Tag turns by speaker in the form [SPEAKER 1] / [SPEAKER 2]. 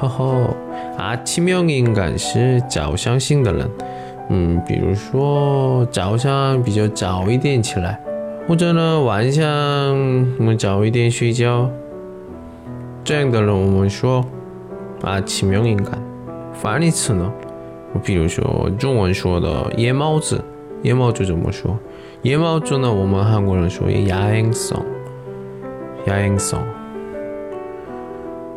[SPEAKER 1] 呵呵，아침형인간是早相信的人。嗯，比如说早上比较早一点起来，或者呢晚上我们早一点睡觉。这样的人我们说아침형인 간。 反义词呢？比如说中文说的夜猫子，夜猫子怎么说？夜猫子呢？我们韩国人说야행 성， 야행 성。